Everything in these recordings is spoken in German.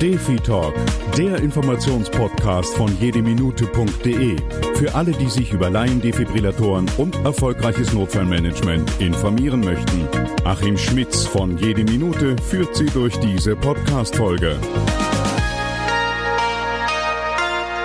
Defi Talk, der Informationspodcast von jedeminute.de. Für alle, die sich über Laiendefibrillatoren und erfolgreiches Notfallmanagement informieren möchten. Achim Schmitz von Jede Minute führt Sie durch diese Podcast-Folge.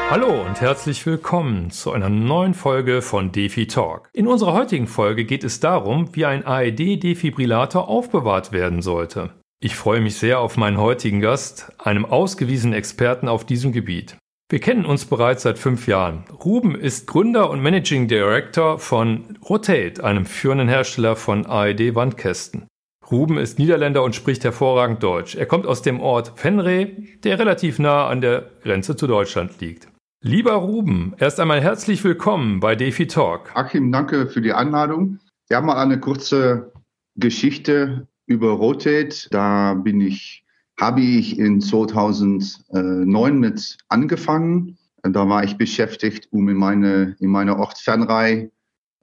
Hallo und herzlich willkommen zu einer neuen Folge von Defi Talk. In unserer heutigen Folge geht es darum, wie ein AED-Defibrillator aufbewahrt werden sollte. Ich freue mich sehr auf meinen heutigen Gast, einem ausgewiesenen Experten auf diesem Gebiet. Wir kennen uns bereits seit fünf Jahren. Ruben ist Gründer und Managing Director von Rotate, einem führenden Hersteller von AED-Wandkästen. Ruben ist Niederländer und spricht hervorragend Deutsch. Er kommt aus dem Ort Venray, der relativ nah an der Grenze zu Deutschland liegt. Lieber Ruben, erst einmal herzlich willkommen bei Defi Talk. Achim, danke für die Einladung. Wir haben mal eine kurze Geschichte über Rotate. Da bin ich, habe ich in 2009 mit angefangen. Da war ich beschäftigt, um in meine, in meine Ortsfernreihe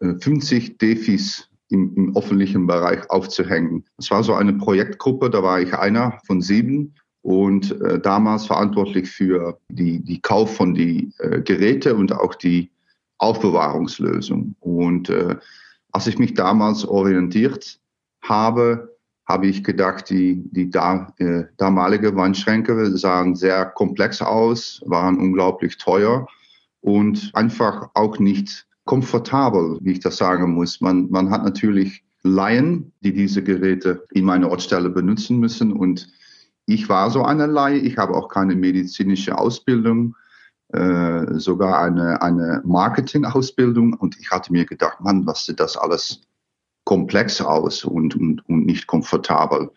50 Defis im, im öffentlichen Bereich aufzuhängen. Das war so eine Projektgruppe, da war ich einer von sieben und äh, damals verantwortlich für die, die Kauf von die äh, Geräte und auch die Aufbewahrungslösung. Und äh, als ich mich damals orientiert habe, habe ich gedacht, die, die da, äh, damalige Wandschränke sahen sehr komplex aus, waren unglaublich teuer und einfach auch nicht komfortabel, wie ich das sagen muss. Man, man hat natürlich Laien, die diese Geräte in meiner Ortsstelle benutzen müssen und ich war so eine Laie. Ich habe auch keine medizinische Ausbildung, äh, sogar eine, eine Marketing-Ausbildung. Und ich hatte mir gedacht, Mann, was sieht das alles komplex aus und, und, und nicht komfortabel.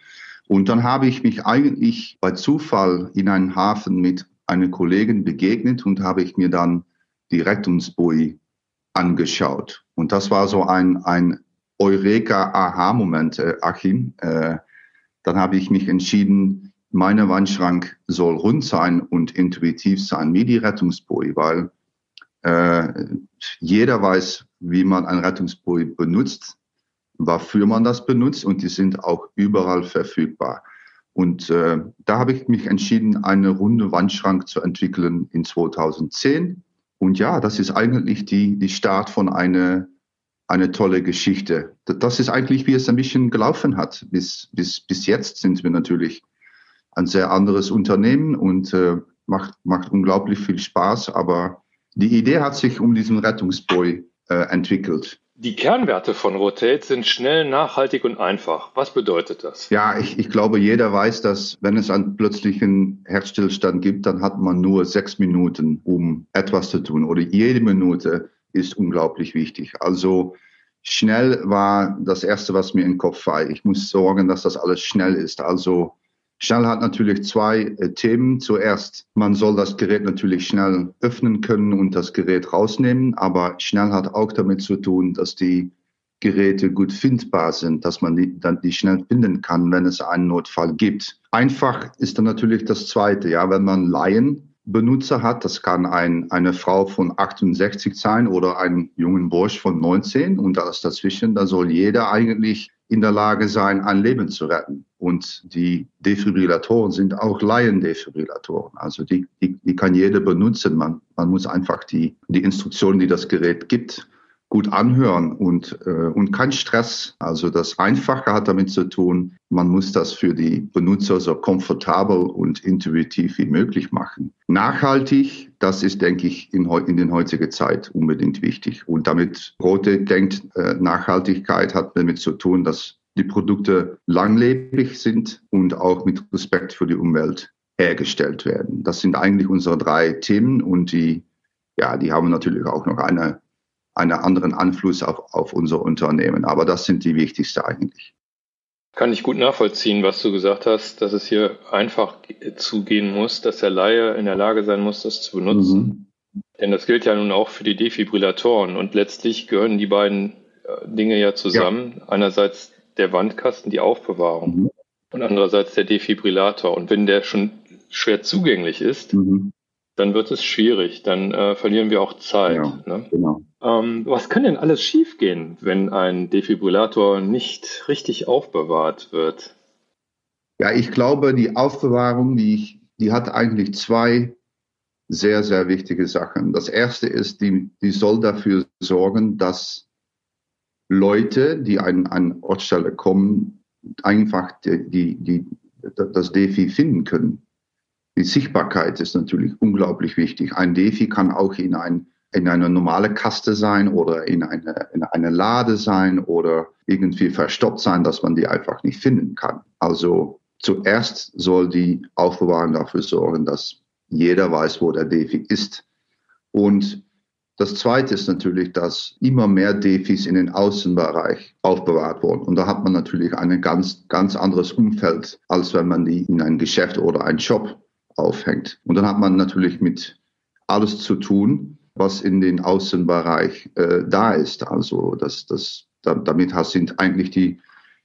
Und dann habe ich mich eigentlich bei Zufall in einen Hafen mit einer Kollegin begegnet und habe ich mir dann die Rettungsbui angeschaut. Und das war so ein, ein Eureka-Aha-Moment, äh, Achim. Äh, dann habe ich mich entschieden, meine Wandschrank soll rund sein und intuitiv sein, wie die Rettungsbui, weil äh, jeder weiß, wie man ein Rettungsbui benutzt wofür man das benutzt und die sind auch überall verfügbar. Und äh, da habe ich mich entschieden, eine runde Wandschrank zu entwickeln in 2010. Und ja, das ist eigentlich die, die Start von einer eine tolle Geschichte. Das ist eigentlich, wie es ein bisschen gelaufen hat. Bis, bis, bis jetzt sind wir natürlich ein sehr anderes Unternehmen und äh, macht, macht unglaublich viel Spaß. Aber die Idee hat sich um diesen Rettungsboy äh, entwickelt. Die Kernwerte von Rotate sind schnell, nachhaltig und einfach. Was bedeutet das? Ja, ich, ich glaube, jeder weiß, dass wenn es einen plötzlichen Herzstillstand gibt, dann hat man nur sechs Minuten, um etwas zu tun. Oder jede Minute ist unglaublich wichtig. Also schnell war das Erste, was mir in den Kopf war. Ich muss sorgen, dass das alles schnell ist. Also Schnell hat natürlich zwei äh, Themen. Zuerst, man soll das Gerät natürlich schnell öffnen können und das Gerät rausnehmen, aber schnell hat auch damit zu tun, dass die Geräte gut findbar sind, dass man die, dann die schnell finden kann, wenn es einen Notfall gibt. Einfach ist dann natürlich das Zweite, ja, wenn man Laienbenutzer hat, das kann ein, eine Frau von 68 sein oder ein jungen Bursch von 19 und alles dazwischen, da soll jeder eigentlich in der Lage sein, ein Leben zu retten. Und die Defibrillatoren sind auch Laiendefibrillatoren. Also die, die, die kann jeder benutzen. Man, man muss einfach die, die Instruktionen, die das Gerät gibt, gut anhören und, äh, und kein Stress. Also das Einfache hat damit zu tun, man muss das für die Benutzer so komfortabel und intuitiv wie möglich machen. Nachhaltig, das ist, denke ich, in, in den heutigen Zeit unbedingt wichtig. Und damit Rote denkt, äh, Nachhaltigkeit hat damit zu tun, dass die Produkte langlebig sind und auch mit Respekt für die Umwelt hergestellt werden. Das sind eigentlich unsere drei Themen und die, ja, die haben natürlich auch noch eine einen anderen Einfluss auf, auf unser Unternehmen. Aber das sind die wichtigsten eigentlich. Kann ich gut nachvollziehen, was du gesagt hast, dass es hier einfach zugehen muss, dass der Laie in der Lage sein muss, das zu benutzen. Mhm. Denn das gilt ja nun auch für die Defibrillatoren und letztlich gehören die beiden äh, Dinge ja zusammen. Ja. Einerseits der Wandkasten, die Aufbewahrung mhm. und andererseits der Defibrillator. Und wenn der schon schwer zugänglich ist, mhm dann wird es schwierig. Dann äh, verlieren wir auch Zeit. Ja, ne? genau. ähm, was kann denn alles schiefgehen, wenn ein Defibrillator nicht richtig aufbewahrt wird? Ja, ich glaube, die Aufbewahrung, wie ich die hat eigentlich zwei sehr, sehr wichtige Sachen. Das erste ist, die, die soll dafür sorgen, dass Leute, die an eine Ortsstelle kommen, einfach die, die, die, das Defi finden können. Die Sichtbarkeit ist natürlich unglaublich wichtig. Ein Defi kann auch in, ein, in eine normale Kaste sein oder in eine, in eine Lade sein oder irgendwie verstoppt sein, dass man die einfach nicht finden kann. Also zuerst soll die Aufbewahrung dafür sorgen, dass jeder weiß, wo der Defi ist. Und das Zweite ist natürlich, dass immer mehr Defis in den Außenbereich aufbewahrt wurden. Und da hat man natürlich ein ganz, ganz anderes Umfeld, als wenn man die in ein Geschäft oder einen Shop aufhängt. Und dann hat man natürlich mit alles zu tun, was in den Außenbereich äh, da ist. Also das, das, damit sind eigentlich die,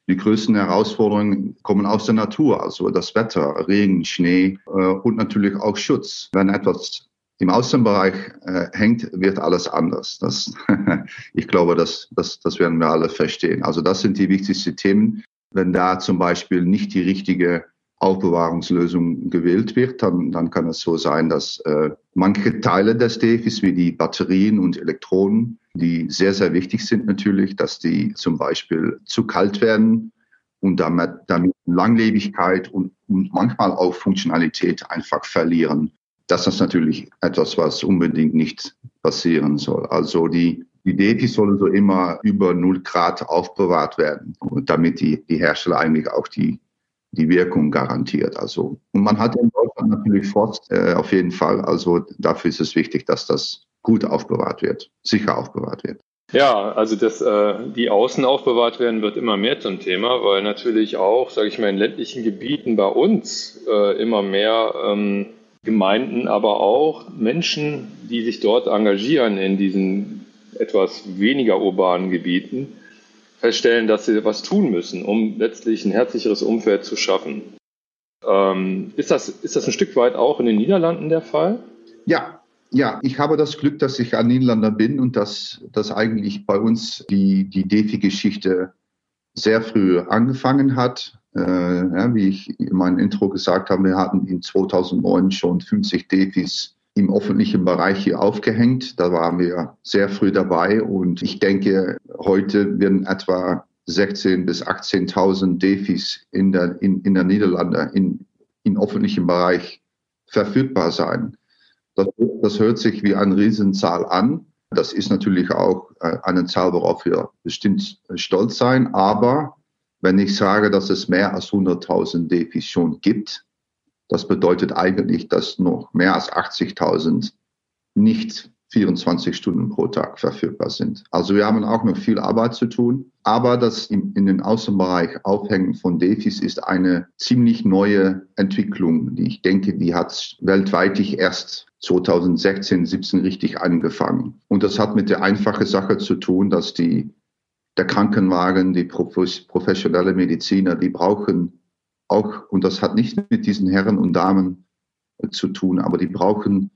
die größten Herausforderungen kommen aus der Natur, also das Wetter, Regen, Schnee äh, und natürlich auch Schutz. Wenn etwas im Außenbereich äh, hängt, wird alles anders. Das, ich glaube, das, das, das werden wir alle verstehen. Also das sind die wichtigsten Themen. Wenn da zum Beispiel nicht die richtige Aufbewahrungslösung gewählt wird, dann, dann kann es so sein, dass äh, manche Teile des DEFIs, wie die Batterien und Elektronen, die sehr, sehr wichtig sind natürlich, dass die zum Beispiel zu kalt werden und damit, damit Langlebigkeit und, und manchmal auch Funktionalität einfach verlieren das ist natürlich etwas, was unbedingt nicht passieren soll. Also die, die DEFI sollen so immer über 0 Grad aufbewahrt werden, damit die, die Hersteller eigentlich auch die, die Wirkung garantiert. Also, und man hat in Deutschland natürlich Frost äh, auf jeden Fall. Also dafür ist es wichtig, dass das gut aufbewahrt wird, sicher aufbewahrt wird. Ja, also dass äh, die Außen aufbewahrt werden, wird immer mehr zum Thema, weil natürlich auch, sage ich mal, in ländlichen Gebieten bei uns äh, immer mehr ähm, Gemeinden, aber auch Menschen, die sich dort engagieren in diesen etwas weniger urbanen Gebieten, feststellen, dass sie was tun müssen, um letztlich ein herzlicheres Umfeld zu schaffen. Ähm, ist, das, ist das ein Stück weit auch in den Niederlanden der Fall? Ja, ja, ich habe das Glück, dass ich ein Niederlander bin und dass, dass eigentlich bei uns die, die DeFi-Geschichte sehr früh angefangen hat. Äh, ja, wie ich in meinem Intro gesagt habe, wir hatten in 2009 schon 50 Defis im öffentlichen Bereich hier aufgehängt. Da waren wir sehr früh dabei und ich denke, heute werden etwa 16.000 bis 18.000 Defis in der, in, in der Niederlande in, im öffentlichen Bereich verfügbar sein. Das, das hört sich wie eine Riesenzahl an. Das ist natürlich auch äh, eine Zahl, worauf wir bestimmt stolz sein. Aber wenn ich sage, dass es mehr als 100.000 Defis schon gibt, das bedeutet eigentlich, dass noch mehr als 80.000 nicht 24 Stunden pro Tag verfügbar sind. Also wir haben auch noch viel Arbeit zu tun. Aber das in, in den Außenbereich Aufhängen von Defis ist eine ziemlich neue Entwicklung, die ich denke, die hat weltweit erst 2016, 17 richtig angefangen. Und das hat mit der einfachen Sache zu tun, dass die der Krankenwagen, die professionelle Mediziner, die brauchen auch, und das hat nicht mit diesen Herren und Damen äh, zu tun, aber die brauchen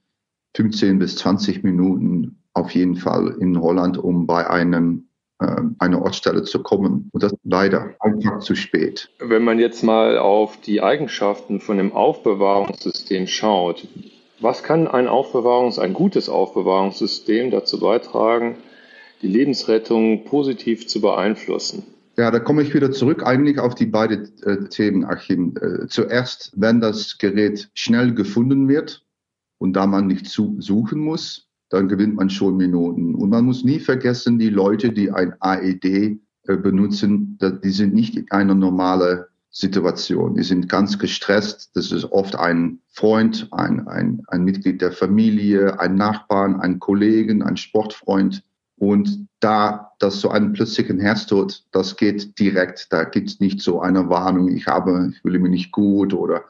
15 bis 20 Minuten auf jeden Fall in Holland, um bei einem äh, einer Ortsstelle zu kommen. Und das leider einfach zu spät. Wenn man jetzt mal auf die Eigenschaften von dem Aufbewahrungssystem schaut, was kann ein Aufbewahrungs-, ein gutes Aufbewahrungssystem dazu beitragen, die Lebensrettung positiv zu beeinflussen? Ja, da komme ich wieder zurück eigentlich auf die beiden äh, Themen, Achim. Äh, zuerst, wenn das Gerät schnell gefunden wird und da man nicht zu, suchen muss, dann gewinnt man schon Minuten. Und man muss nie vergessen, die Leute, die ein AED äh, benutzen, die sind nicht in einer normalen Situation. Die sind ganz gestresst. Das ist oft ein Freund, ein, ein, ein Mitglied der Familie, ein Nachbarn, ein Kollegen, ein Sportfreund und da das so einen plötzlichen Herztod, das geht direkt. Da gibt es nicht so eine Warnung, ich habe, ich fühle mich nicht gut oder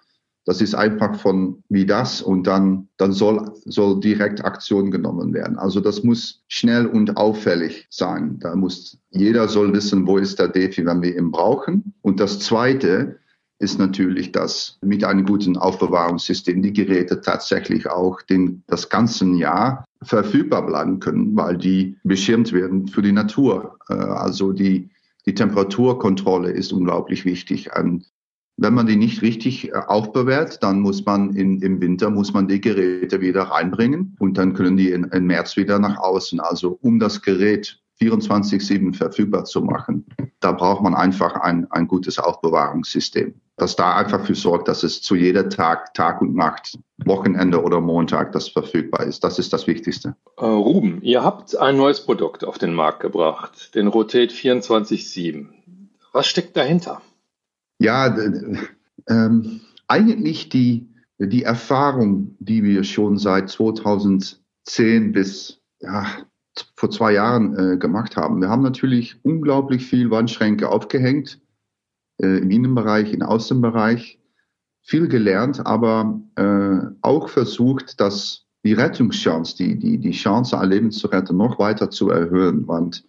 das ist einfach von wie das und dann, dann soll, soll direkt Aktion genommen werden. Also das muss schnell und auffällig sein. Da muss, jeder soll wissen, wo ist der Defi, wenn wir ihn brauchen. Und das zweite, ist natürlich, dass mit einem guten Aufbewahrungssystem die Geräte tatsächlich auch den, das ganze Jahr verfügbar bleiben können, weil die beschirmt werden für die Natur. Äh, also die, die Temperaturkontrolle ist unglaublich wichtig. Wenn man die nicht richtig äh, aufbewahrt, dann muss man in, im Winter muss man die Geräte wieder reinbringen und dann können die im März wieder nach außen. Also um das Gerät 24-7 verfügbar zu machen, da braucht man einfach ein, ein gutes Aufbewahrungssystem, das da einfach für sorgt, dass es zu jeder Tag, Tag und Nacht, Wochenende oder Montag das verfügbar ist. Das ist das Wichtigste. Äh, Ruben, ihr habt ein neues Produkt auf den Markt gebracht, den Rotate 24-7. Was steckt dahinter? Ja, ähm, eigentlich die, die Erfahrung, die wir schon seit 2010 bis ja, vor zwei Jahren äh, gemacht haben. Wir haben natürlich unglaublich viel Wandschränke aufgehängt, äh, im Innenbereich, im Außenbereich, viel gelernt, aber äh, auch versucht, dass die Rettungschance, die, die, die Chance, ein Leben zu retten, noch weiter zu erhöhen. Und,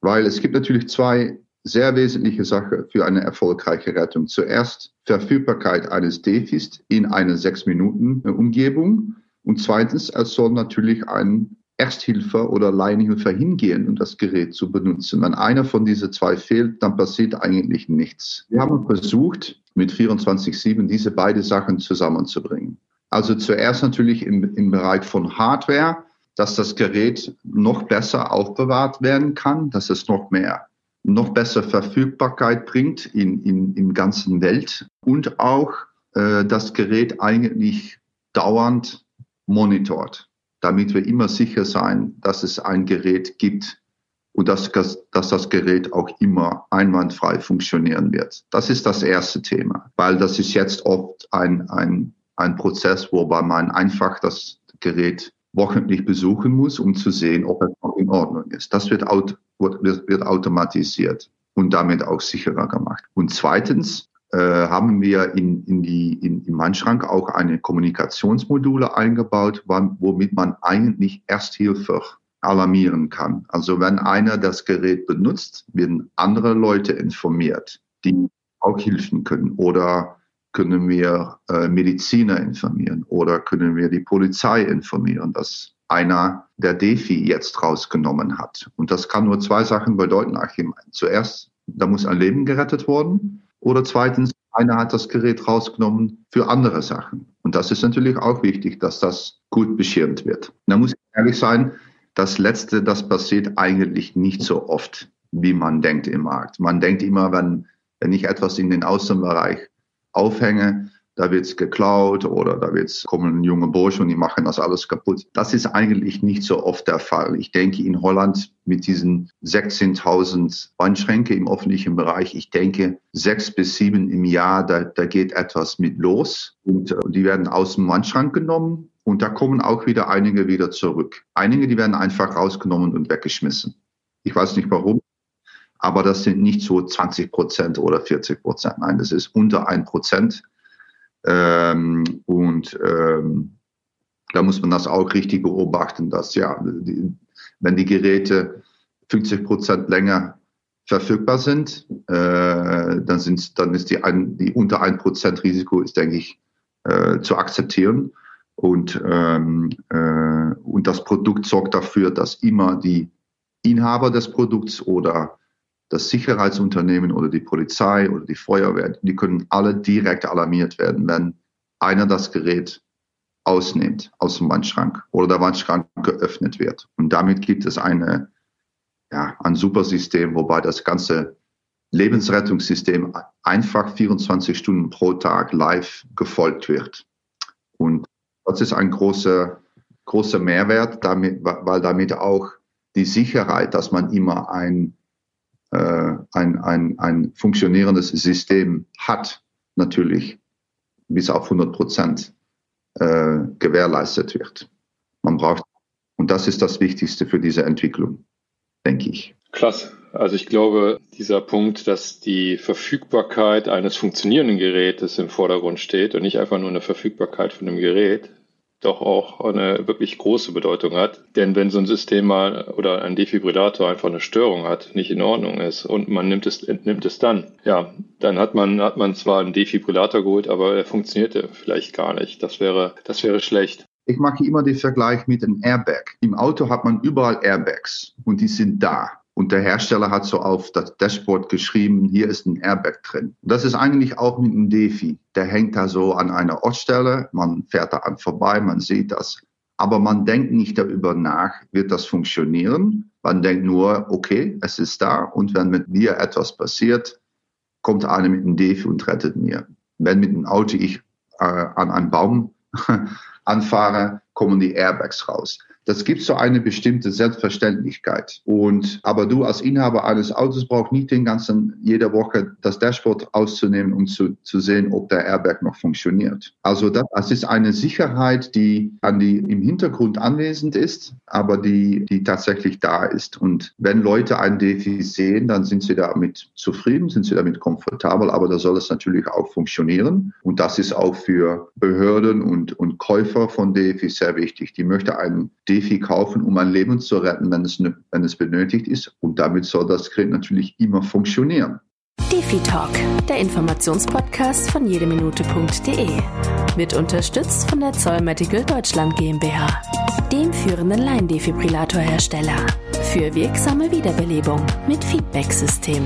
weil es gibt natürlich zwei sehr wesentliche Sachen für eine erfolgreiche Rettung. Zuerst Verfügbarkeit eines Defis in einer sechs Minuten Umgebung und zweitens, es soll natürlich ein Ersthilfe oder Laienhilfe hingehen, um das Gerät zu benutzen. Wenn einer von diesen zwei fehlt, dann passiert eigentlich nichts. Wir haben versucht, mit 24-7 diese beiden Sachen zusammenzubringen. Also zuerst natürlich im, im Bereich von Hardware, dass das Gerät noch besser aufbewahrt werden kann, dass es noch mehr, noch besser Verfügbarkeit bringt in, in, in ganzen Welt und auch äh, das Gerät eigentlich dauernd monitort damit wir immer sicher sein, dass es ein Gerät gibt und dass, dass das Gerät auch immer einwandfrei funktionieren wird. Das ist das erste Thema, weil das ist jetzt oft ein, ein, ein Prozess, wobei man einfach das Gerät wochentlich besuchen muss, um zu sehen, ob es noch in Ordnung ist. Das wird, wird, wird automatisiert und damit auch sicherer gemacht. Und zweitens, äh, haben wir in, in die, in, im Wandschrank auch eine Kommunikationsmodule eingebaut, womit man eigentlich Ersthilfe alarmieren kann. Also wenn einer das Gerät benutzt, werden andere Leute informiert, die auch helfen können. Oder können wir äh, Mediziner informieren oder können wir die Polizei informieren, dass einer der Defi jetzt rausgenommen hat. Und das kann nur zwei Sachen bedeuten, Achim. Zuerst, da muss ein Leben gerettet worden. Oder zweitens, einer hat das Gerät rausgenommen für andere Sachen. Und das ist natürlich auch wichtig, dass das gut beschirmt wird. Da muss ich ehrlich sein, das Letzte, das passiert eigentlich nicht so oft, wie man denkt im Markt. Man denkt immer, wenn, wenn ich etwas in den Außenbereich aufhänge, da wird's geklaut oder da wird's kommen junge Bursche und die machen das alles kaputt. Das ist eigentlich nicht so oft der Fall. Ich denke in Holland mit diesen 16.000 Wandschränke im öffentlichen Bereich, ich denke sechs bis sieben im Jahr, da, da geht etwas mit los und äh, die werden aus dem Wandschrank genommen und da kommen auch wieder einige wieder zurück. Einige, die werden einfach rausgenommen und weggeschmissen. Ich weiß nicht warum, aber das sind nicht so 20 Prozent oder 40 Prozent. Nein, das ist unter ein Prozent. Ähm, und ähm, da muss man das auch richtig beobachten, dass ja, die, wenn die Geräte 50 Prozent länger verfügbar sind, äh, dann, sind, dann ist die, ein, die unter ein Prozent Risiko ist, denke ich, äh, zu akzeptieren. Und, ähm, äh, und das Produkt sorgt dafür, dass immer die Inhaber des Produkts oder das Sicherheitsunternehmen oder die Polizei oder die Feuerwehr, die können alle direkt alarmiert werden, wenn einer das Gerät ausnimmt aus dem Wandschrank oder der Wandschrank geöffnet wird. Und damit gibt es eine, ja, ein super System, wobei das ganze Lebensrettungssystem einfach 24 Stunden pro Tag live gefolgt wird. Und das ist ein großer, großer Mehrwert, damit, weil damit auch die Sicherheit, dass man immer ein äh, ein, ein, ein funktionierendes System hat, natürlich bis auf 100 Prozent äh, gewährleistet wird. Man braucht, und das ist das Wichtigste für diese Entwicklung, denke ich. Klasse. Also ich glaube, dieser Punkt, dass die Verfügbarkeit eines funktionierenden Gerätes im Vordergrund steht und nicht einfach nur eine Verfügbarkeit von einem Gerät, doch auch eine wirklich große Bedeutung hat. Denn wenn so ein System mal oder ein Defibrillator einfach eine Störung hat, nicht in Ordnung ist und man nimmt es, entnimmt es dann, ja, dann hat man, hat man zwar einen Defibrillator geholt, aber er funktionierte vielleicht gar nicht. Das wäre, das wäre schlecht. Ich mache immer den Vergleich mit einem Airbag. Im Auto hat man überall Airbags und die sind da. Und der Hersteller hat so auf das Dashboard geschrieben, hier ist ein Airbag drin. Das ist eigentlich auch mit einem Defi. Der hängt da so an einer Ortsstelle, man fährt da an vorbei, man sieht das. Aber man denkt nicht darüber nach, wird das funktionieren? Man denkt nur, okay, es ist da und wenn mit mir etwas passiert, kommt einer mit einem Defi und rettet mir. Wenn mit einem Auto ich äh, an einem Baum anfahre, kommen die Airbags raus. Das gibt so eine bestimmte Selbstverständlichkeit. Und, aber du als Inhaber eines Autos brauchst nicht den ganzen, jede Woche das Dashboard auszunehmen, um zu, zu sehen, ob der Airbag noch funktioniert. Also das, das ist eine Sicherheit, die an die im Hintergrund anwesend ist, aber die, die tatsächlich da ist. Und wenn Leute ein Defi sehen, dann sind sie damit zufrieden, sind sie damit komfortabel, aber da soll es natürlich auch funktionieren. Und das ist auch für Behörden und, und Käufer von Defi sehr wichtig. Die möchte einen Defi kaufen, um ein Leben zu retten, wenn es, wenn es benötigt ist. Und damit soll das Gerät natürlich immer funktionieren. Defi Talk, der Informationspodcast von jedeminute.de. Wird unterstützt von der Zoll Medical Deutschland GmbH, dem führenden Laiendefibrillatorhersteller. Für wirksame Wiederbelebung mit Feedback-System.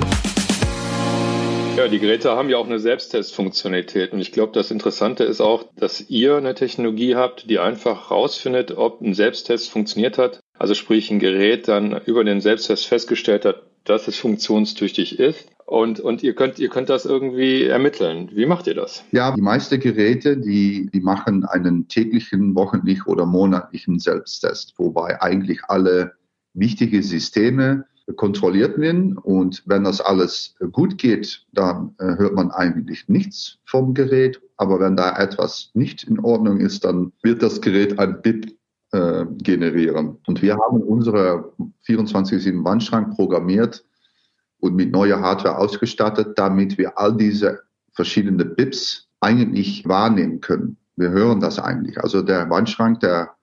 Ja, die Geräte haben ja auch eine Selbsttestfunktionalität. Und ich glaube, das Interessante ist auch, dass ihr eine Technologie habt, die einfach rausfindet, ob ein Selbsttest funktioniert hat. Also sprich, ein Gerät dann über den Selbsttest festgestellt hat, dass es funktionstüchtig ist. Und, und ihr könnt, ihr könnt das irgendwie ermitteln. Wie macht ihr das? Ja, die meisten Geräte, die, die machen einen täglichen, wochenlichen oder monatlichen Selbsttest, wobei eigentlich alle wichtige Systeme kontrolliert werden. Und wenn das alles gut geht, dann äh, hört man eigentlich nichts vom Gerät. Aber wenn da etwas nicht in Ordnung ist, dann wird das Gerät ein BIP äh, generieren. Und wir haben unsere 24-7-Wandschrank programmiert und mit neuer Hardware ausgestattet, damit wir all diese verschiedenen BIPs eigentlich wahrnehmen können. Wir hören das eigentlich. Also der Wandschrank, der,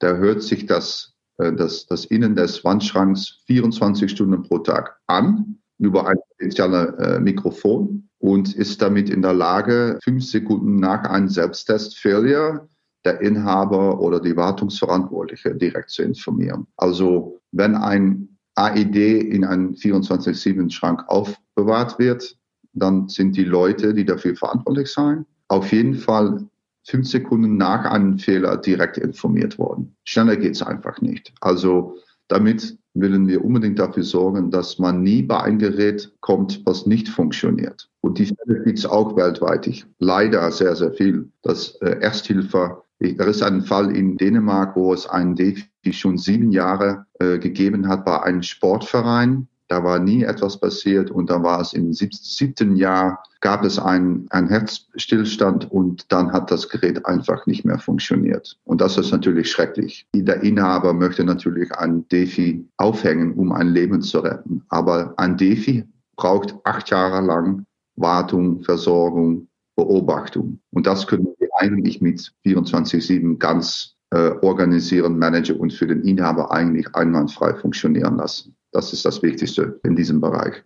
der hört sich das das, das Innen des Wandschranks 24 Stunden pro Tag an über ein spezielles äh, Mikrofon und ist damit in der Lage, fünf Sekunden nach einem Selbsttest-Failure der Inhaber oder die Wartungsverantwortliche direkt zu informieren. Also wenn ein AED in einem 24-7-Schrank aufbewahrt wird, dann sind die Leute, die dafür verantwortlich sind, auf jeden Fall fünf Sekunden nach einem Fehler direkt informiert worden. Schneller geht es einfach nicht. Also damit willen wir unbedingt dafür sorgen, dass man nie bei einem Gerät kommt, was nicht funktioniert. Und die Fälle gibt es auch weltweit. Ich, leider sehr, sehr viel. Das äh, Ersthilfe, da ist ein Fall in Dänemark, wo es einen Defi schon sieben Jahre äh, gegeben hat bei einem Sportverein. Da war nie etwas passiert und dann war es im siebten Jahr, gab es einen, einen Herzstillstand und dann hat das Gerät einfach nicht mehr funktioniert. Und das ist natürlich schrecklich. Der Inhaber möchte natürlich ein Defi aufhängen, um ein Leben zu retten. Aber ein Defi braucht acht Jahre lang Wartung, Versorgung, Beobachtung. Und das können wir eigentlich mit 24-7 ganz äh, organisieren, managen und für den Inhaber eigentlich einwandfrei funktionieren lassen. Das ist das Wichtigste in diesem Bereich.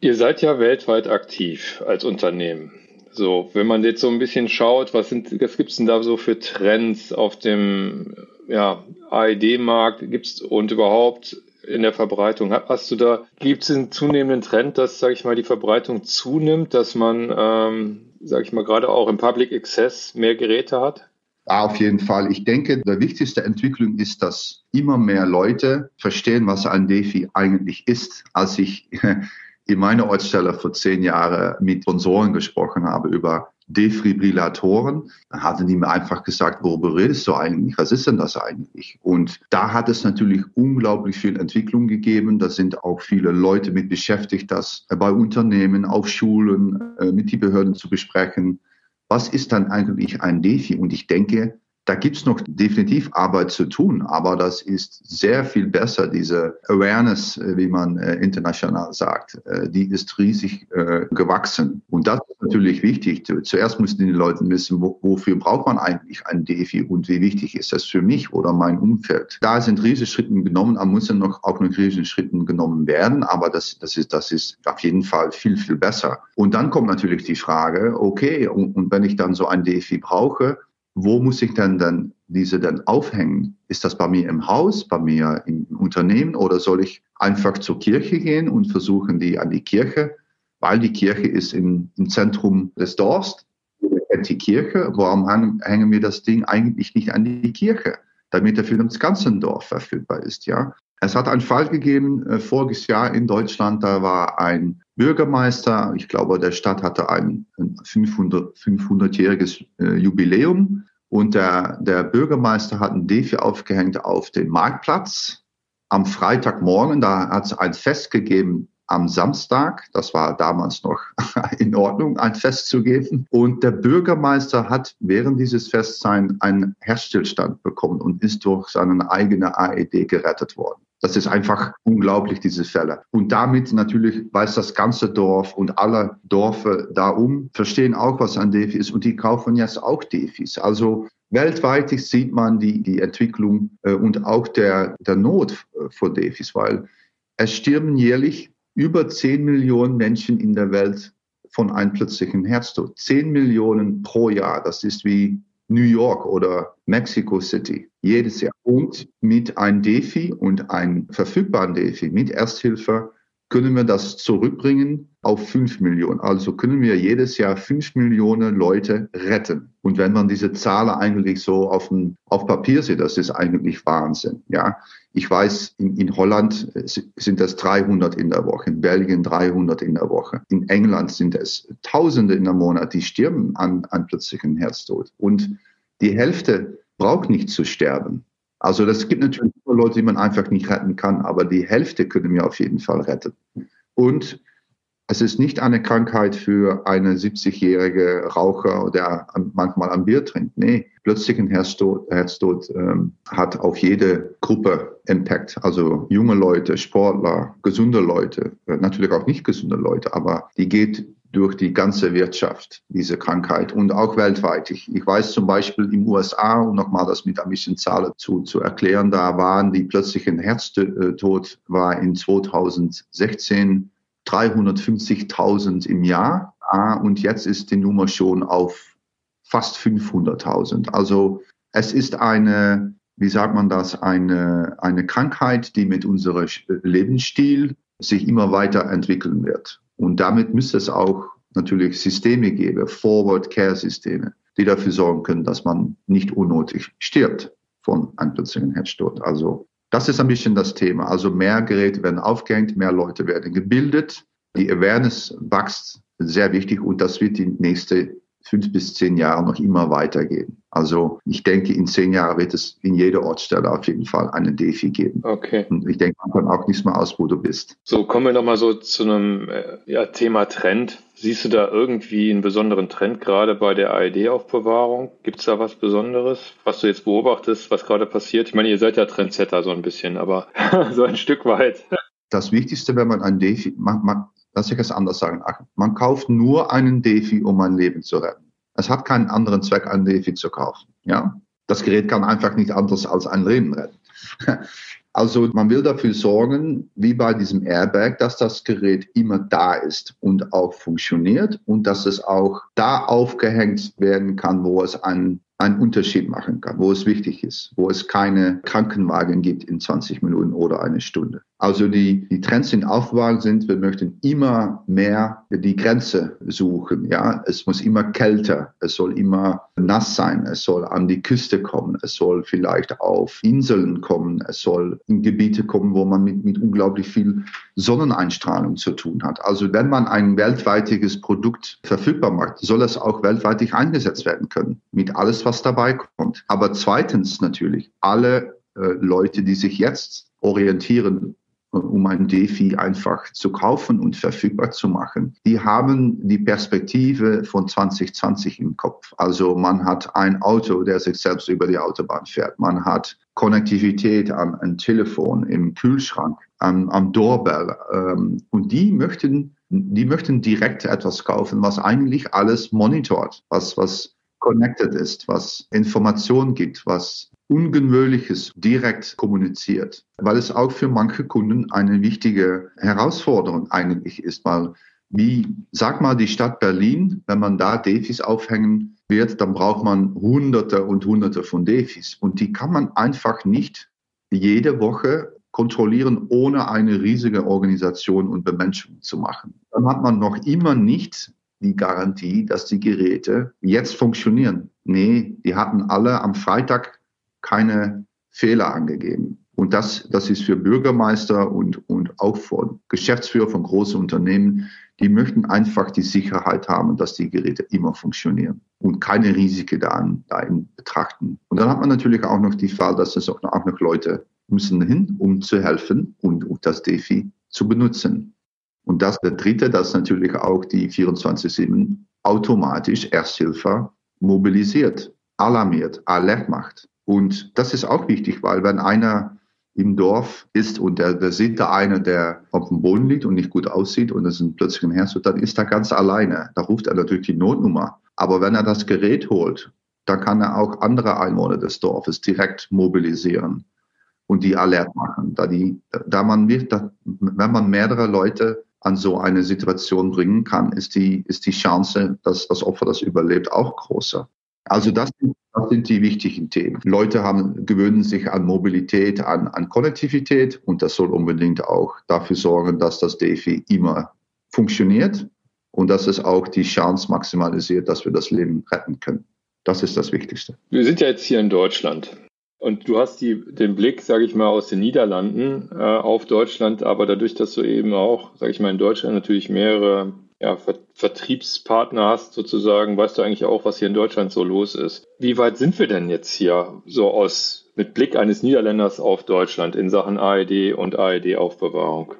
Ihr seid ja weltweit aktiv als Unternehmen. So, wenn man jetzt so ein bisschen schaut, was sind, was gibt's denn da so für Trends auf dem ja, AED-Markt gibt's und überhaupt in der Verbreitung? Hast du da, gibt es einen zunehmenden Trend, dass, sage ich mal, die Verbreitung zunimmt, dass man, ähm, sage ich mal, gerade auch im Public Access mehr Geräte hat? Auf jeden Fall. Ich denke, die wichtigste Entwicklung ist, dass immer mehr Leute verstehen, was ein Defi eigentlich ist. Als ich in meiner Ortsstelle vor zehn Jahren mit Sponsoren gesprochen habe über Defibrillatoren, dann hatten die mir einfach gesagt, worüber redest du eigentlich? Was ist denn das eigentlich? Und da hat es natürlich unglaublich viel Entwicklung gegeben. Da sind auch viele Leute mit beschäftigt, das bei Unternehmen, auf Schulen, äh, mit den Behörden zu besprechen was ist dann eigentlich ein Defi? Und ich denke, da gibt es noch definitiv Arbeit zu tun, aber das ist sehr viel besser, diese Awareness, äh, wie man äh, international sagt, äh, die ist riesig gewachsen. Und das ist natürlich wichtig. Zuerst müssen die Leute wissen, wo, wofür braucht man eigentlich ein DeFi und wie wichtig ist das für mich oder mein Umfeld. Da sind riesige Schritte genommen, aber müssen noch auch noch riesige Schritte genommen werden, aber das, das, ist, das ist auf jeden Fall viel, viel besser. Und dann kommt natürlich die Frage, okay, und, und wenn ich dann so ein DeFi brauche, wo muss ich denn dann diese dann aufhängen? Ist das bei mir im Haus, bei mir im Unternehmen oder soll ich einfach zur Kirche gehen und versuchen, die an die Kirche, weil die Kirche ist im, im Zentrum des Dorfs, die Kirche, warum hängen wir das Ding eigentlich nicht an die Kirche, damit er für das ganze Dorf verfügbar ist, ja? Es hat einen Fall gegeben, äh, voriges Jahr in Deutschland, da war ein Bürgermeister, ich glaube, der Stadt hatte ein, ein 500, 500-jähriges äh, Jubiläum und der, der Bürgermeister hat ein Defi aufgehängt auf den Marktplatz am Freitagmorgen. Da hat es ein Fest gegeben am Samstag. Das war damals noch in Ordnung, ein Fest zu geben. Und der Bürgermeister hat während dieses Festsein einen Herzstillstand bekommen und ist durch seine eigene AED gerettet worden. Das ist einfach unglaublich, diese Fälle. Und damit natürlich weiß das ganze Dorf und alle Dörfer da um, verstehen auch, was ein Defi ist und die kaufen jetzt auch Defis. Also weltweit sieht man die, die Entwicklung äh, und auch der, der Not äh, vor Defis, weil es stirben jährlich über 10 Millionen Menschen in der Welt von einem plötzlichen Herztod. 10 Millionen pro Jahr, das ist wie New York oder Mexico City jedes Jahr. Und mit einem DeFi und einem verfügbaren DeFi mit Ersthilfe können wir das zurückbringen auf 5 Millionen. Also können wir jedes Jahr 5 Millionen Leute retten. Und wenn man diese Zahl eigentlich so auf, ein, auf Papier sieht, das ist eigentlich Wahnsinn. Ja, ich weiß, in, in Holland sind das 300 in der Woche, in Belgien 300 in der Woche. In England sind es Tausende in der Monat, die sterben an, an plötzlichen Herztod. Und die Hälfte braucht nicht zu sterben. Also das gibt natürlich Leute, die man einfach nicht retten kann, aber die Hälfte können wir auf jeden Fall retten. Und es ist nicht eine Krankheit für eine 70-jährige Raucher, der manchmal ein Bier trinkt. Nee, plötzlichen Herztod, Herztod ähm, hat auf jede Gruppe Impact. Also junge Leute, Sportler, gesunde Leute, äh, natürlich auch nicht gesunde Leute, aber die geht durch die ganze Wirtschaft, diese Krankheit und auch weltweit. Ich, weiß zum Beispiel im USA, um nochmal das mit ein bisschen Zahlen zu, zu erklären, da waren die plötzlichen Herztod war in 2016 350.000 im Jahr und jetzt ist die Nummer schon auf fast 500.000. Also es ist eine, wie sagt man das, eine, eine Krankheit, die mit unserem Lebensstil sich immer weiterentwickeln wird. Und damit müsste es auch natürlich Systeme geben, Forward-Care-Systeme, die dafür sorgen können, dass man nicht unnötig stirbt von einem plötzlichen Herztod. Also das ist ein bisschen das Thema. Also mehr Geräte werden aufgehängt, mehr Leute werden gebildet. Die Awareness wächst sehr wichtig und das wird die nächste fünf bis zehn Jahre noch immer weitergehen. Also ich denke, in zehn Jahren wird es in jeder Ortsstelle auf jeden Fall einen Defi geben. Okay. Und ich denke, man kann auch nicht mehr aus, wo du bist. So, kommen wir nochmal so zu einem äh, ja, Thema Trend. Siehst du da irgendwie einen besonderen Trend gerade bei der AED-Aufbewahrung? Gibt es da was Besonderes, was du jetzt beobachtest, was gerade passiert? Ich meine, ihr seid ja Trendsetter so ein bisschen, aber so ein Stück weit. Das Wichtigste, wenn man ein Defi, man, man, lass ich es anders sagen, man kauft nur einen Defi, um ein Leben zu retten. Es hat keinen anderen Zweck, ein Defi zu kaufen. Ja? Das Gerät kann einfach nicht anders als ein Leben retten. Also man will dafür sorgen, wie bei diesem Airbag, dass das Gerät immer da ist und auch funktioniert und dass es auch da aufgehängt werden kann, wo es einen einen Unterschied machen kann, wo es wichtig ist, wo es keine Krankenwagen gibt in 20 Minuten oder eine Stunde. Also die, die Trends in Aufbewahrung sind, wir möchten immer mehr die Grenze suchen. Ja, es muss immer kälter, es soll immer nass sein, es soll an die Küste kommen, es soll vielleicht auf Inseln kommen, es soll in Gebiete kommen, wo man mit, mit unglaublich viel Sonneneinstrahlung zu tun hat. Also wenn man ein weltweites Produkt verfügbar macht, soll es auch weltweit eingesetzt werden können, mit alles, was dabei kommt. Aber zweitens natürlich, alle äh, Leute, die sich jetzt orientieren um ein DeFi einfach zu kaufen und verfügbar zu machen. Die haben die Perspektive von 2020 im Kopf. Also man hat ein Auto, der sich selbst über die Autobahn fährt. Man hat Konnektivität an ein Telefon, im Kühlschrank, am, am Doorbell. Ähm, und die möchten, die möchten direkt etwas kaufen, was eigentlich alles monitort, was, was connected ist, was Informationen gibt, was Ungewöhnliches direkt kommuniziert, weil es auch für manche Kunden eine wichtige Herausforderung eigentlich ist, weil wie, sag mal, die Stadt Berlin, wenn man da Defis aufhängen wird, dann braucht man Hunderte und Hunderte von Defis. Und die kann man einfach nicht jede Woche kontrollieren, ohne eine riesige Organisation und Bemenschung zu machen. Dann hat man noch immer nicht die Garantie, dass die Geräte jetzt funktionieren. Nee, die hatten alle am Freitag keine Fehler angegeben. Und das, das ist für Bürgermeister und, und auch für Geschäftsführer von großen Unternehmen, die möchten einfach die Sicherheit haben, dass die Geräte immer funktionieren und keine Risiken da, da betrachten. Und dann hat man natürlich auch noch die Fall, dass es auch noch, auch noch Leute müssen hin, um zu helfen und, und das DeFi zu benutzen. Und das der dritte, dass natürlich auch die 24-7 automatisch Ersthilfe mobilisiert, alarmiert, alert macht. Und das ist auch wichtig, weil wenn einer im Dorf ist und der, der sieht da einer, der auf dem Boden liegt und nicht gut aussieht und es ist plötzlich ein Herz, dann ist er ganz alleine. Da ruft er natürlich die Notnummer. Aber wenn er das Gerät holt, dann kann er auch andere Einwohner des Dorfes direkt mobilisieren und die alert machen. Da, die, da man wird, da, wenn man mehrere Leute an so eine Situation bringen kann, ist die, ist die Chance, dass das Opfer das überlebt, auch größer. Also das, das sind die wichtigen Themen. Leute haben, gewöhnen sich an Mobilität, an, an Konnektivität und das soll unbedingt auch dafür sorgen, dass das DeFi immer funktioniert und dass es auch die Chance maximalisiert, dass wir das Leben retten können. Das ist das Wichtigste. Wir sind ja jetzt hier in Deutschland. Und du hast die, den Blick, sage ich mal, aus den Niederlanden äh, auf Deutschland, aber dadurch, dass du eben auch, sage ich mal, in Deutschland natürlich mehrere ja, Ver Vertriebspartner hast, sozusagen, weißt du eigentlich auch, was hier in Deutschland so los ist. Wie weit sind wir denn jetzt hier so aus mit Blick eines Niederländers auf Deutschland in Sachen AED und AED-Aufbewahrung?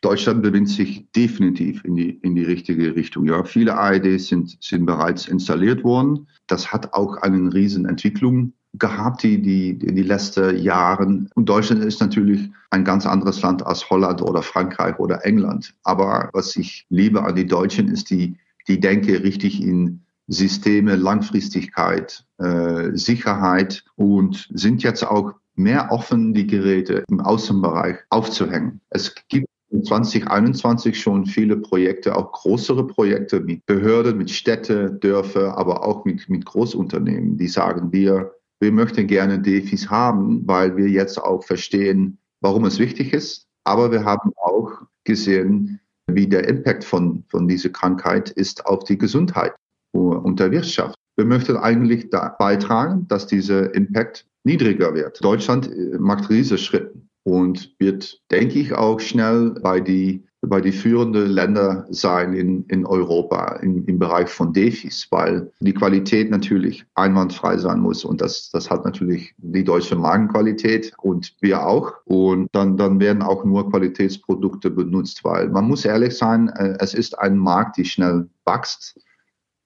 Deutschland bewegt sich definitiv in die, in die richtige Richtung. Ja, viele AEDs sind, sind bereits installiert worden. Das hat auch eine riesen Entwicklung gehabt, die, die, die letzten Jahren. Und Deutschland ist natürlich ein ganz anderes Land als Holland oder Frankreich oder England. Aber was ich liebe an die Deutschen ist die, die denke richtig in Systeme, Langfristigkeit, äh, Sicherheit und sind jetzt auch mehr offen, die Geräte im Außenbereich aufzuhängen. Es gibt 2021 schon viele Projekte, auch größere Projekte mit Behörden, mit Städte, Dörfer, aber auch mit, mit Großunternehmen, die sagen, wir wir möchten gerne Defis haben, weil wir jetzt auch verstehen, warum es wichtig ist. Aber wir haben auch gesehen, wie der Impact von, von dieser Krankheit ist auf die Gesundheit und der Wirtschaft. Wir möchten eigentlich da beitragen, dass dieser Impact niedriger wird. Deutschland äh, macht riesige Schritte und wird, denke ich, auch schnell bei die bei die führenden Länder sein in, in Europa in, im Bereich von Defis, weil die Qualität natürlich einwandfrei sein muss und das, das hat natürlich die deutsche Magenqualität und wir auch und dann, dann werden auch nur Qualitätsprodukte benutzt, weil man muss ehrlich sein, äh, es ist ein Markt, die schnell wächst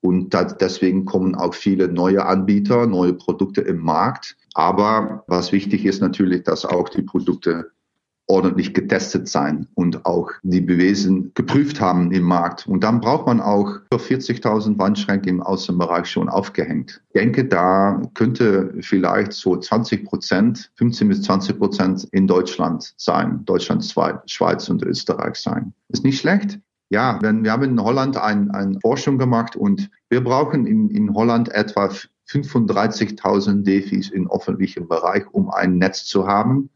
und deswegen kommen auch viele neue Anbieter, neue Produkte im Markt. Aber was wichtig ist natürlich, dass auch die Produkte ordentlich getestet sein und auch die Beweisen geprüft haben im Markt. Und dann braucht man auch für 40.000 Wandschränke im Außenbereich schon aufgehängt. Ich denke, da könnte vielleicht so 20 Prozent, 15 bis 20 Prozent in Deutschland sein, Deutschland, Schweiz und Österreich sein. Ist nicht schlecht. Ja, wenn, wir haben in Holland ein, eine Forschung gemacht und wir brauchen in, in Holland etwa 35.000 Defis im öffentlichen Bereich, um ein Netz zu haben,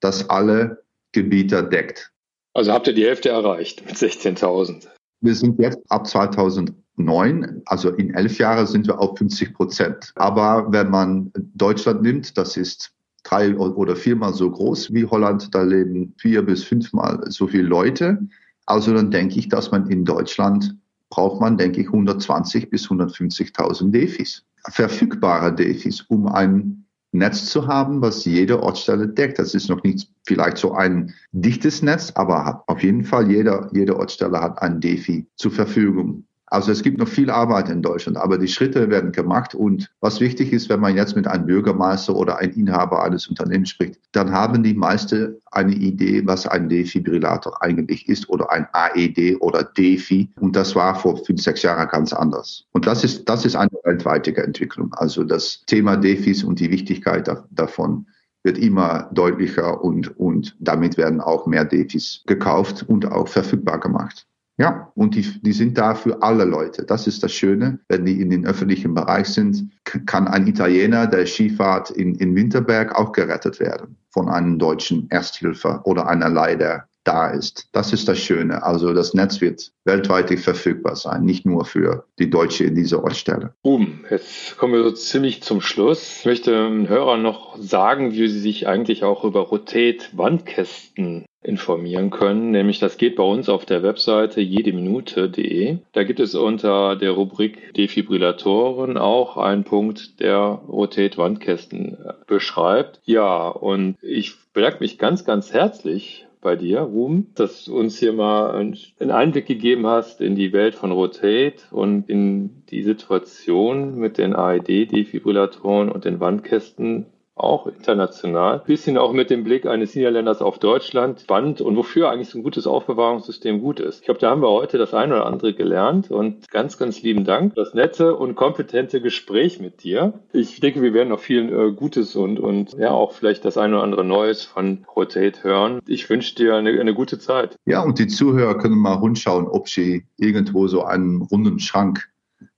das alle Gebiete deckt. Also habt ihr die Hälfte erreicht mit 16.000? Wir sind jetzt ab 2009, also in elf Jahren sind wir auf 50 Prozent. Aber wenn man Deutschland nimmt, das ist drei oder viermal so groß wie Holland, da leben vier bis fünfmal so viele Leute. Also dann denke ich, dass man in Deutschland braucht man, denke ich, 120 bis 150.000 Defis, verfügbare Defis, um ein Netz zu haben, was jede Ortsstelle deckt. Das ist noch nicht vielleicht so ein dichtes Netz, aber auf jeden Fall jeder, jede Ortsstelle hat ein Defi zur Verfügung. Also es gibt noch viel Arbeit in Deutschland, aber die Schritte werden gemacht. Und was wichtig ist, wenn man jetzt mit einem Bürgermeister oder einem Inhaber eines Unternehmens spricht, dann haben die meisten eine Idee, was ein Defibrillator eigentlich ist oder ein AED oder Defi. Und das war vor fünf, sechs Jahren ganz anders. Und das ist, das ist eine weltweite Entwicklung. Also das Thema Defis und die Wichtigkeit davon wird immer deutlicher und, und damit werden auch mehr Defis gekauft und auch verfügbar gemacht. Ja, und die, die sind da für alle Leute. Das ist das Schöne. Wenn die in den öffentlichen Bereich sind, kann ein Italiener der Skifahrt in, in Winterberg auch gerettet werden von einem deutschen Ersthilfe oder einer Leider da ist. Das ist das Schöne. Also das Netz wird weltweit verfügbar sein, nicht nur für die Deutsche in dieser Ortsstelle. Boom, jetzt kommen wir so ziemlich zum Schluss. Ich möchte den Hörern noch sagen, wie sie sich eigentlich auch über Rotate Wandkästen informieren können. Nämlich das geht bei uns auf der Webseite jedeminute.de. Da gibt es unter der Rubrik Defibrillatoren auch einen Punkt, der Rotate Wandkästen beschreibt. Ja, und ich bedanke mich ganz, ganz herzlich bei dir, Ruhm, dass du uns hier mal einen Einblick gegeben hast in die Welt von Rotate und in die Situation mit den AED-Defibrillatoren und den Wandkästen auch international. Bisschen auch mit dem Blick eines Niederländers auf Deutschland. Spannend und wofür eigentlich so ein gutes Aufbewahrungssystem gut ist. Ich glaube, da haben wir heute das eine oder andere gelernt und ganz, ganz lieben Dank. Das nette und kompetente Gespräch mit dir. Ich denke, wir werden noch viel äh, Gutes und, und ja auch vielleicht das eine oder andere Neues von Rotate hören. Ich wünsche dir eine, eine gute Zeit. Ja, und die Zuhörer können mal rundschauen, ob sie irgendwo so einen runden Schrank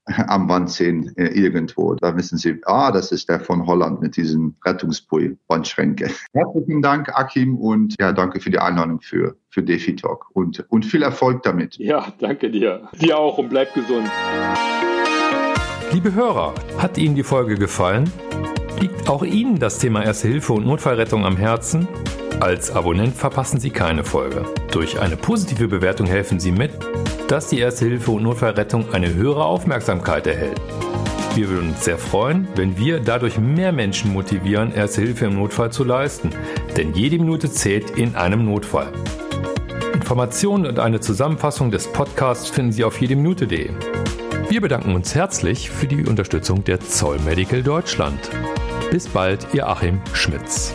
am Wand sehen äh, irgendwo. Da wissen Sie, ah, das ist der von Holland mit diesen Rettungspui-Wandschränke. Herzlichen Dank, Akim, und ja, danke für die Einladung für, für Defi Talk und, und viel Erfolg damit. Ja, danke dir. Dir auch und bleib gesund. Liebe Hörer, hat Ihnen die Folge gefallen? Liegt auch Ihnen das Thema Erste Hilfe und Notfallrettung am Herzen? Als Abonnent verpassen Sie keine Folge. Durch eine positive Bewertung helfen Sie mit, dass die Erste Hilfe und Notfallrettung eine höhere Aufmerksamkeit erhält. Wir würden uns sehr freuen, wenn wir dadurch mehr Menschen motivieren, Erste Hilfe im Notfall zu leisten, denn jede Minute zählt in einem Notfall. Informationen und eine Zusammenfassung des Podcasts finden Sie auf jedeminute.de. Wir bedanken uns herzlich für die Unterstützung der Zoll Medical Deutschland. Bis bald, Ihr Achim Schmitz.